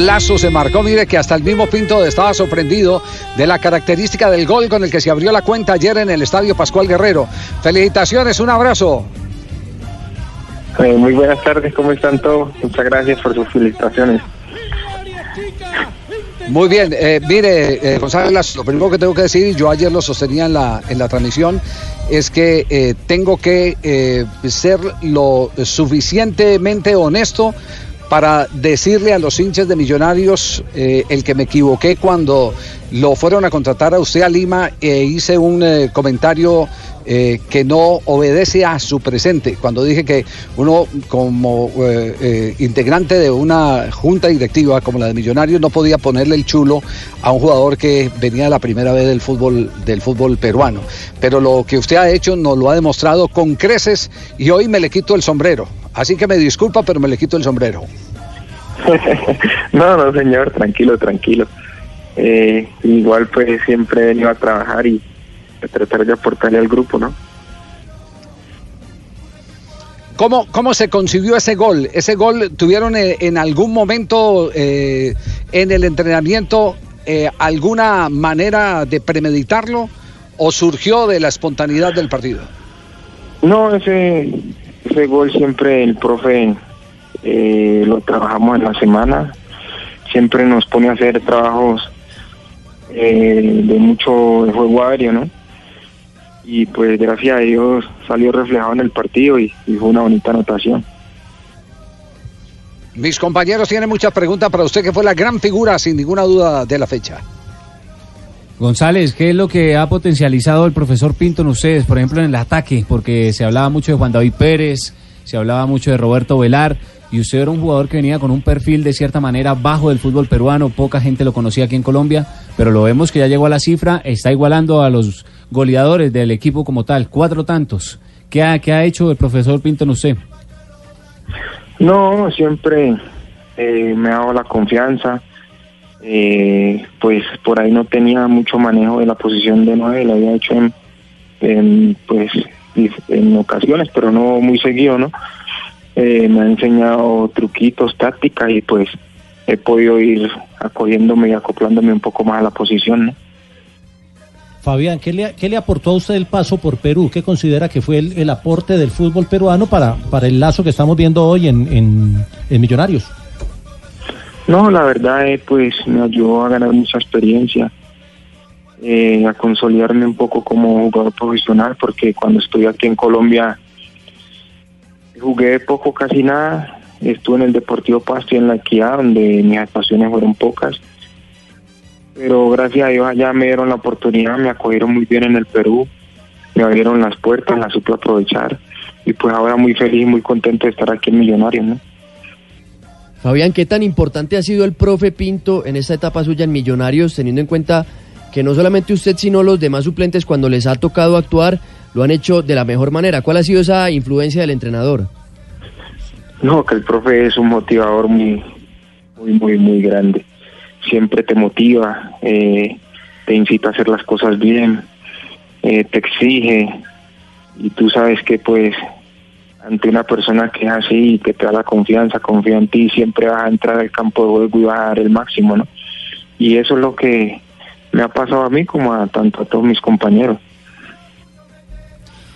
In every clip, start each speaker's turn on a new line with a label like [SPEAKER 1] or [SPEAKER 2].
[SPEAKER 1] Golazo se marcó, mire que hasta el mismo Pinto estaba sorprendido de la característica del gol con el que se abrió la cuenta ayer en el Estadio Pascual Guerrero. Felicitaciones, un abrazo.
[SPEAKER 2] Eh, muy buenas tardes, ¿cómo están todos? Muchas gracias por sus felicitaciones.
[SPEAKER 1] Muy bien, eh, mire, eh, González, lo primero que tengo que decir, yo ayer lo sostenía en la, en la transmisión, es que eh, tengo que ser lo suficientemente honesto para decirle a los hinchas de Millonarios eh, el que me equivoqué cuando lo fueron a contratar a usted a Lima e hice un eh, comentario eh, que no obedece a su presente. Cuando dije que uno como integrante de una junta directiva como la de Millonarios no podía ponerle el chulo a un jugador que venía la primera vez del fútbol del fútbol peruano. Pero lo que usted ha hecho nos lo ha demostrado con creces y hoy me le quito el sombrero. Así que me disculpa, pero me le quito el sombrero.
[SPEAKER 2] no, no, señor, tranquilo, tranquilo. Eh, igual pues siempre he venido a trabajar y a tratar de aportarle al grupo, ¿no?
[SPEAKER 1] ¿Cómo, ¿Cómo se concibió ese gol? ¿Ese gol tuvieron eh, en algún momento eh, en el entrenamiento eh, alguna manera de premeditarlo o surgió de la espontaneidad del partido?
[SPEAKER 2] No, ese, ese gol siempre el profe eh, lo trabajamos en la semana. Siempre nos pone a hacer trabajos eh, de mucho juego aéreo, ¿no? Y pues gracias a Dios salió reflejado en el partido y fue una bonita anotación.
[SPEAKER 1] Mis compañeros tienen muchas preguntas para usted, que fue la gran figura, sin ninguna duda, de la fecha.
[SPEAKER 3] González, ¿qué es lo que ha potencializado el profesor Pinto en ustedes, por ejemplo, en el ataque? Porque se hablaba mucho de Juan David Pérez, se hablaba mucho de Roberto Velar, y usted era un jugador que venía con un perfil de cierta manera bajo del fútbol peruano, poca gente lo conocía aquí en Colombia, pero lo vemos que ya llegó a la cifra, está igualando a los goleadores del equipo como tal, cuatro tantos. ¿Qué ha, qué ha hecho el profesor Pinto en usted?
[SPEAKER 2] No, siempre eh, me ha dado la confianza. Eh, pues por ahí no tenía mucho manejo de la posición de nueve, lo había hecho en, pues en ocasiones, pero no muy seguido, ¿no? Eh, me ha enseñado truquitos, tácticas y pues he podido ir acogiéndome y acoplándome un poco más a la posición.
[SPEAKER 4] Fabián, ¿qué le, ¿qué le aportó a usted el paso por Perú? ¿Qué considera que fue el, el aporte del fútbol peruano para, para el lazo que estamos viendo hoy en, en, en Millonarios?
[SPEAKER 2] No, la verdad, eh, pues me ayudó a ganar mucha experiencia, eh, a consolidarme un poco como jugador profesional, porque cuando estoy aquí en Colombia jugué poco, casi nada. Estuve en el Deportivo Pasto y en la Equidad, donde mis actuaciones fueron pocas. Pero gracias a Dios allá me dieron la oportunidad, me acogieron muy bien en el Perú, me abrieron las puertas, las supe aprovechar. Y pues ahora muy feliz muy contento de estar aquí en Millonarios, ¿no?
[SPEAKER 5] Fabián, ¿qué tan importante ha sido el profe Pinto en esta etapa suya en Millonarios, teniendo en cuenta que no solamente usted, sino los demás suplentes, cuando les ha tocado actuar, lo han hecho de la mejor manera? ¿Cuál ha sido esa influencia del entrenador?
[SPEAKER 2] No, que el profe es un motivador muy, muy, muy, muy grande. Siempre te motiva, eh, te incita a hacer las cosas bien, eh, te exige y tú sabes que pues ante una persona que es así y que te da la confianza, confía en ti, siempre vas a entrar al campo de juego y vas a dar el máximo, ¿no? Y eso es lo que me ha pasado a mí como a tanto a todos mis compañeros.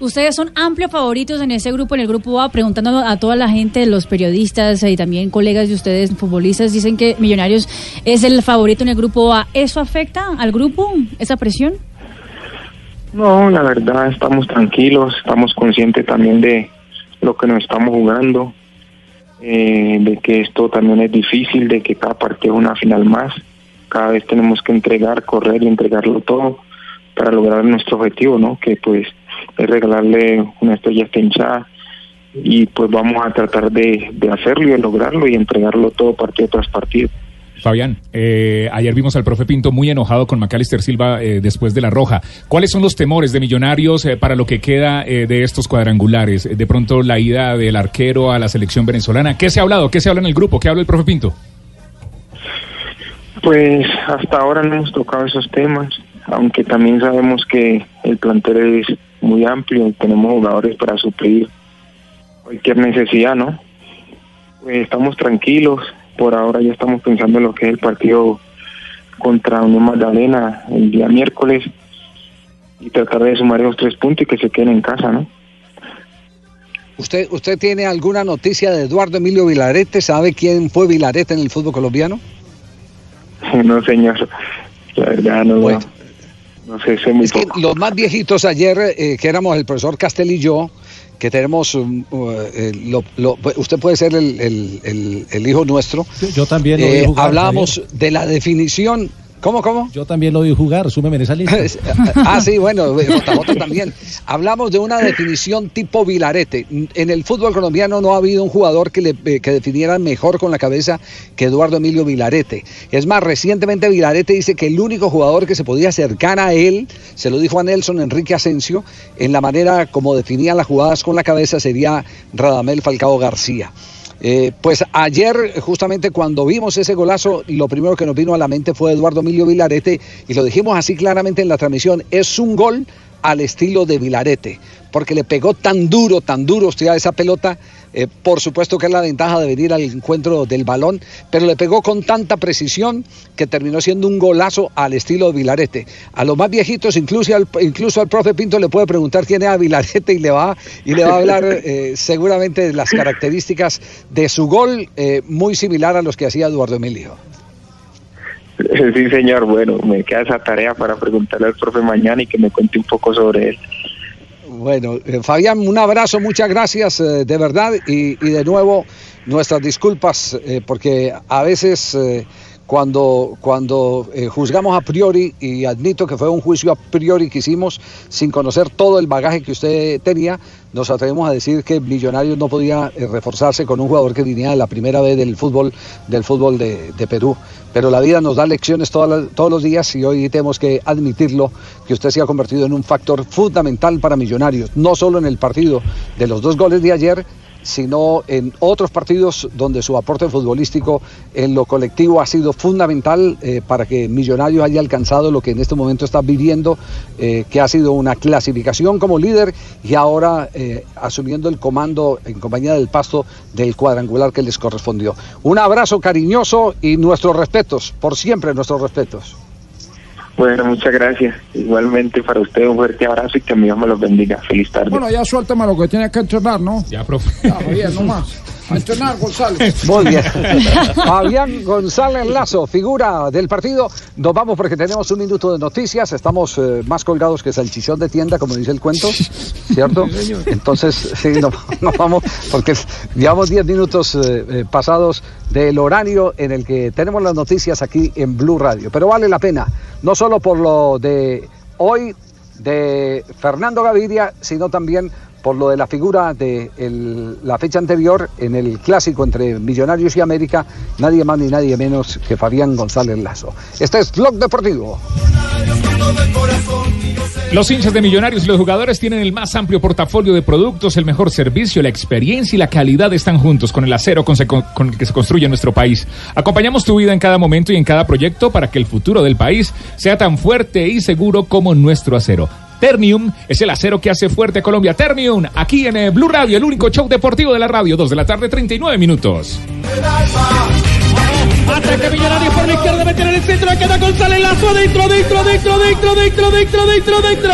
[SPEAKER 6] Ustedes son amplios favoritos en ese grupo, en el grupo A, preguntando a toda la gente, los periodistas y también colegas de ustedes, futbolistas, dicen que Millonarios es el favorito en el grupo A. ¿Eso afecta al grupo, esa presión?
[SPEAKER 2] No, la verdad estamos tranquilos, estamos conscientes también de lo que nos estamos jugando, eh, de que esto también es difícil, de que cada partido es una final más, cada vez tenemos que entregar, correr y entregarlo todo para lograr nuestro objetivo, ¿no? Que pues es regalarle una estrella a y pues vamos a tratar de, de hacerlo y de lograrlo y entregarlo todo partido tras partido.
[SPEAKER 7] Fabián, eh, ayer vimos al profe Pinto muy enojado con Macalister Silva eh, después de la roja. ¿Cuáles son los temores de Millonarios eh, para lo que queda eh, de estos cuadrangulares? De pronto la ida del arquero a la selección venezolana. ¿Qué se ha hablado? ¿Qué se habla en el grupo? ¿Qué habla el profe Pinto?
[SPEAKER 2] Pues hasta ahora no hemos tocado esos temas, aunque también sabemos que el plantel es muy amplio y tenemos jugadores para suplir cualquier necesidad, ¿no? Pues estamos tranquilos, por ahora ya estamos pensando en lo que es el partido contra Unión Magdalena el día miércoles y tratar de sumar esos tres puntos y que se queden en casa, ¿no?
[SPEAKER 1] ¿Usted, ¿Usted tiene alguna noticia de Eduardo Emilio Vilarete? ¿Sabe quién fue Vilarete en el fútbol colombiano?
[SPEAKER 2] No, señor. La verdad, no,
[SPEAKER 1] Bueno.
[SPEAKER 2] no sé, sé muy
[SPEAKER 1] Es que los más viejitos ayer, eh, que éramos el profesor Castel y yo, que tenemos, um, uh, eh, lo- lo- usted puede ser el, el- el- el hijo nuestro,
[SPEAKER 4] Yo, yo también
[SPEAKER 1] Eh, hablábamos de la definición. ¿Cómo, cómo?
[SPEAKER 4] Yo también lo vi jugar, súmeme en esa lista.
[SPEAKER 1] ah, sí, bueno, JJ también. Hablamos de una definición tipo Vilarete. En el fútbol colombiano no ha habido un jugador que, le, eh, que definiera mejor con la cabeza que Eduardo Emilio Vilarete. Es más, recientemente Vilarete dice que el único jugador que se podía acercar a él, se lo dijo a Nelson Enrique Asensio, en la manera como definía las jugadas con la cabeza sería Radamel Falcao García. Eh, pues ayer, justamente cuando vimos ese golazo, lo primero que nos vino a la mente fue Eduardo Emilio Vilarete, y lo dijimos así claramente en la transmisión, es un gol al estilo de Vilarete, porque le pegó tan duro, tan duro usted a esa pelota, eh, por supuesto que es la ventaja de venir al encuentro del balón, pero le pegó con tanta precisión que terminó siendo un golazo al estilo de Vilarete. A los más viejitos, incluso al, incluso al profe Pinto le puede preguntar quién es a Vilarete y le va, y le va a hablar eh, seguramente de las características de su gol, eh, muy similar a los que hacía Eduardo Emilio.
[SPEAKER 2] Sí, señor. Bueno, me queda esa tarea para preguntarle al profe mañana y que me cuente un poco sobre él.
[SPEAKER 1] Bueno, eh, Fabián, un abrazo, muchas gracias eh, de verdad y, de nuevo nuestras disculpas eh, porque a veces cuando, cuando eh, juzgamos a priori, y admito que fue un juicio a priori que hicimos sin conocer todo el bagaje que usted tenía, nos atrevemos a decir que Millonarios no podía eh, reforzarse con un jugador que venía de la primera vez del fútbol, del fútbol de, Perú. Pero la vida nos da lecciones las- todos los días y hoy tenemos que admitirlo, que usted se ha convertido en un factor fundamental para Millonarios, no solo en el partido de los dos goles de ayer, sino en otros partidos donde su aporte futbolístico en lo colectivo ha sido fundamental eh, para que Millonarios haya alcanzado lo que en este momento está viviendo, eh, que ha sido una clasificación como líder y ahora eh, asumiendo el comando en compañía del pasto del cuadrangular que les correspondió. Un abrazo cariñoso y nuestros respetos, por siempre nuestros respetos.
[SPEAKER 2] Bueno, muchas gracias. Igualmente para usted un fuerte abrazo y que Dios me los bendiga. Feliz tarde.
[SPEAKER 8] Bueno, ya suéltame lo que tiene que entrenar, ¿no?
[SPEAKER 7] Ya, profe.
[SPEAKER 8] Ya, Javier, no más. A entrenar, González.
[SPEAKER 1] Muy bien. Fabián González Lazo, figura del partido. Nos vamos porque tenemos un minuto de noticias. Estamos eh, más colgados que salchichón de tienda, como dice el cuento, ¿cierto? Entonces, sí, nos, nos vamos porque llevamos 10 minutos eh, eh, pasados del horario en el que tenemos las noticias aquí en Blue Radio. Pero vale la pena, no solo por lo de hoy de Fernando Gaviria, sino también por lo de la figura de la fecha anterior en el clásico entre Millonarios y América, nadie más ni nadie menos que Fabián González Lazo. Este es Blog Deportivo.
[SPEAKER 7] Los hinchas de Millonarios y los jugadores tienen el más amplio portafolio de productos, el mejor servicio, la experiencia y la calidad están juntos con el acero con el que se construye nuestro país. Acompañamos tu vida en cada momento y en cada proyecto para que el futuro del país sea tan fuerte y seguro como nuestro acero. Ternium es el acero que hace fuerte Colombia. Ternium, aquí en eh, Blue Radio, el único show deportivo de la radio, 2 de la tarde, 39 minutos.
[SPEAKER 8] Ataca Millonarios por la izquierda, mete en el centro, queda González Lazo, dentro, dentro, dentro, dentro, dentro, dentro, dentro, dentro.